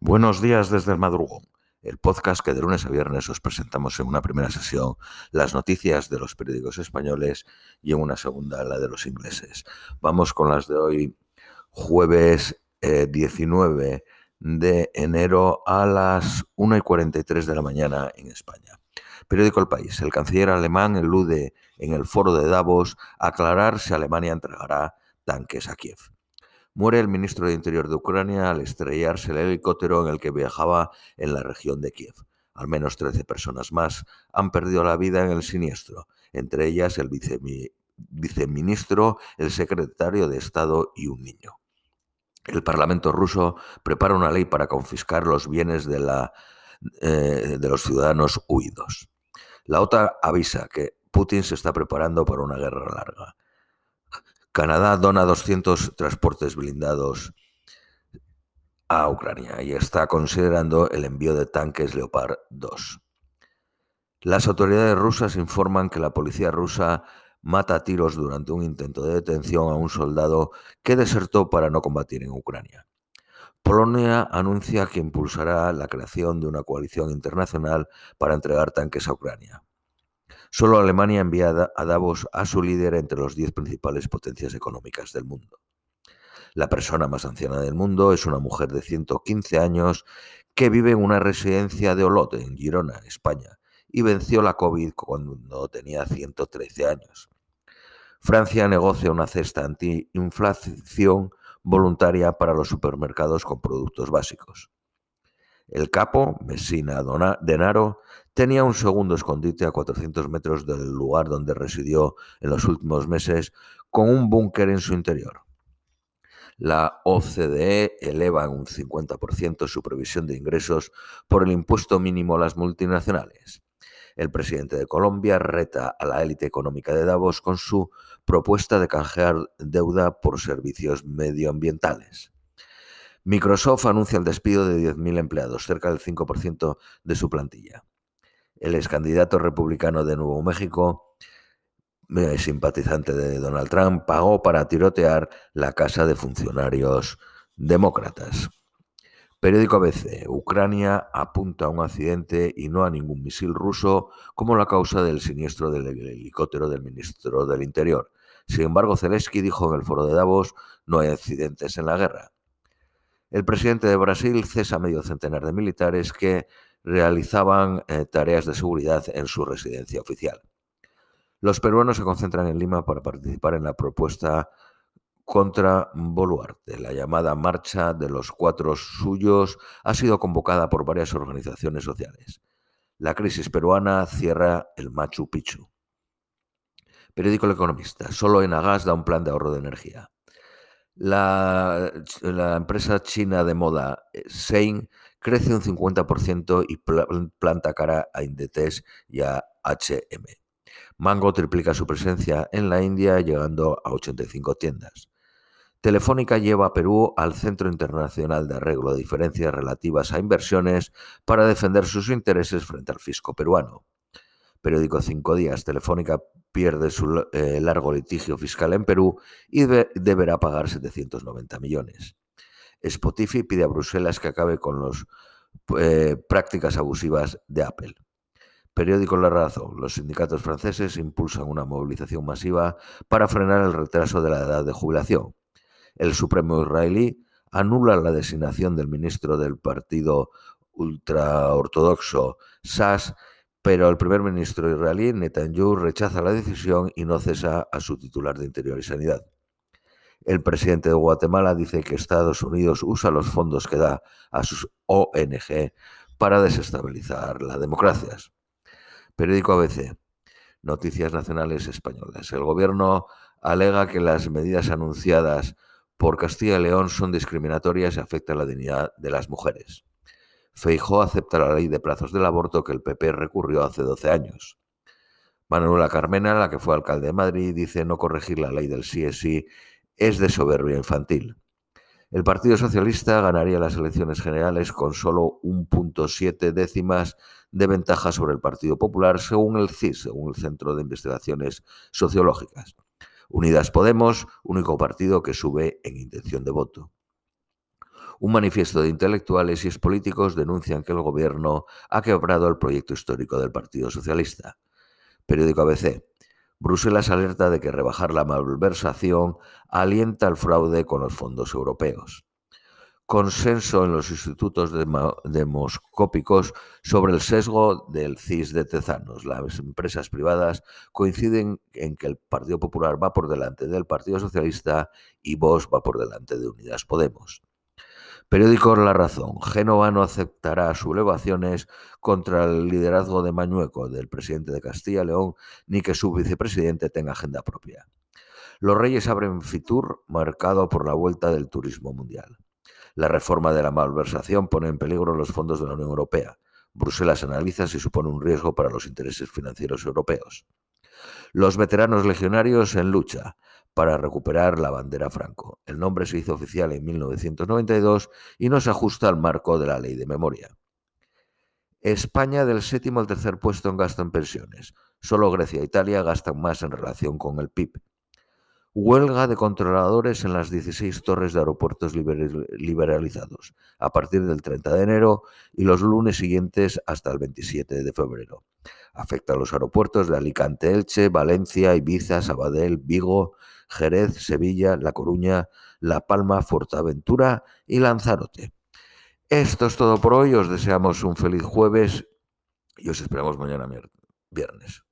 Buenos días desde el madrugón, el podcast que de lunes a viernes os presentamos en una primera sesión las noticias de los periódicos españoles y en una segunda la de los ingleses. Vamos con las de hoy, jueves 19 eh, de enero a las 1 y 43 de la mañana en España. Periódico El País. El canciller alemán elude en el foro de Davos aclarar si Alemania entregará tanques a Kiev. Muere el ministro de Interior de Ucrania al estrellarse el helicóptero en el que viajaba en la región de Kiev. Al menos 13 personas más han perdido la vida en el siniestro, entre ellas el viceministro, el secretario de Estado y un niño. El Parlamento ruso prepara una ley para confiscar los bienes de, la, eh, de los ciudadanos huidos. La OTAN avisa que Putin se está preparando para una guerra larga. Canadá dona 200 transportes blindados a Ucrania y está considerando el envío de tanques Leopard 2. Las autoridades rusas informan que la policía rusa mata a tiros durante un intento de detención a un soldado que desertó para no combatir en Ucrania. Polonia anuncia que impulsará la creación de una coalición internacional para entregar tanques a Ucrania. Solo Alemania envía a Davos a su líder entre los diez principales potencias económicas del mundo. La persona más anciana del mundo es una mujer de 115 años que vive en una residencia de Olot, en Girona, España, y venció la COVID cuando tenía 113 años. Francia negocia una cesta antiinflación voluntaria para los supermercados con productos básicos. El capo, Messina Denaro, tenía un segundo escondite a 400 metros del lugar donde residió en los últimos meses, con un búnker en su interior. La OCDE eleva en un 50% su previsión de ingresos por el impuesto mínimo a las multinacionales. El presidente de Colombia reta a la élite económica de Davos con su propuesta de canjear deuda por servicios medioambientales. Microsoft anuncia el despido de 10.000 empleados, cerca del 5% de su plantilla. El ex candidato republicano de Nuevo México, eh, simpatizante de Donald Trump, pagó para tirotear la casa de funcionarios demócratas. Periódico ABC. Ucrania apunta a un accidente y no a ningún misil ruso como la causa del siniestro del helicóptero del ministro del Interior. Sin embargo, Zelensky dijo en el foro de Davos, no hay accidentes en la guerra. El presidente de Brasil cesa medio centenar de militares que realizaban eh, tareas de seguridad en su residencia oficial. Los peruanos se concentran en Lima para participar en la propuesta contra Boluarte. La llamada Marcha de los Cuatro Suyos ha sido convocada por varias organizaciones sociales. La crisis peruana cierra el Machu Picchu. Periódico El Economista. Solo Enagas da un plan de ahorro de energía. La, empresa china de moda eh, crece un 50% y planta cara a Inditex y a HM. Mango triplica su presencia en la India llegando a 85 tiendas. Telefónica lleva a Perú al Centro Internacional de Arreglo de Diferencias Relativas a Inversiones para defender sus intereses frente al fisco peruano. Periódico Cinco Días, Telefónica pierde su eh, largo litigio fiscal en Perú y deberá pagar 790 millones. Spotify pide a Bruselas que acabe con las eh, prácticas abusivas de Apple. Periódico La Razón. Los sindicatos franceses impulsan una movilización masiva para frenar el retraso de la edad de jubilación. El Supremo israelí anula la designación del ministro del partido ultraortodoxo SAS pero el primer ministro israelí, Netanyahu, rechaza la decisión y no cesa a su titular de Interior y Sanidad. El presidente de Guatemala dice que Estados Unidos usa los fondos que da a sus ONG para desestabilizar las democracias. Periódico ABC. Noticias nacionales españolas. El gobierno alega que las medidas anunciadas por Castilla y León son discriminatorias y afectan la dignidad de las mujeres. Feijó acepta la ley de plazos del aborto que el PP recurrió hace 12 años. Manuela Carmena, la que fue alcalde de Madrid, dice no corregir la ley del sí es sí es de soberbia infantil. El Partido Socialista ganaría las elecciones generales con solo 1.7 décimas de ventaja sobre el Partido Popular, según el CIS, según el Centro de Investigaciones Sociológicas. Unidas Podemos, único partido que sube en intención de voto. Un manifiesto de intelectuales y expolíticos denuncian que el gobierno ha quebrado el proyecto histórico del Partido Socialista. Periódico ABC. Bruselas alerta de que rebajar la malversación alienta el fraude con los fondos europeos. Consenso en los institutos demoscópicos sobre el sesgo del CIS de Tezanos. Las empresas privadas coinciden en que el Partido Popular va por delante del Partido Socialista y Vox va por delante de Unidas Podemos. Periódico La Razón. Génova no aceptará sublevaciones contra el liderazgo de Mañueco, del presidente de Castilla y León, ni que su vicepresidente tenga agenda propia. Los Reyes abren Fitur, marcado por la vuelta del turismo mundial. La reforma de la malversación pone en peligro los fondos de la Unión Europea. Bruselas analiza si supone un riesgo para los intereses financieros europeos. Los veteranos legionarios en lucha para recuperar la bandera Franco. El nombre se hizo oficial en 1992 y no se ajusta al marco de la ley de memoria. España del séptimo al tercer puesto en gasto en pensiones. Solo Grecia e Italia gastan más en relación con el PIB. Huelga de controladores en las 16 torres de aeropuertos liberalizados a partir del 30 de enero y los lunes siguientes hasta el 27 de febrero. Afecta a los aeropuertos de Alicante, Elche, Valencia, Ibiza, Sabadell, Vigo, Jerez, Sevilla, La Coruña, La Palma, Fuerteventura y Lanzarote. Esto es todo por hoy. Os deseamos un feliz jueves y os esperamos mañana viernes.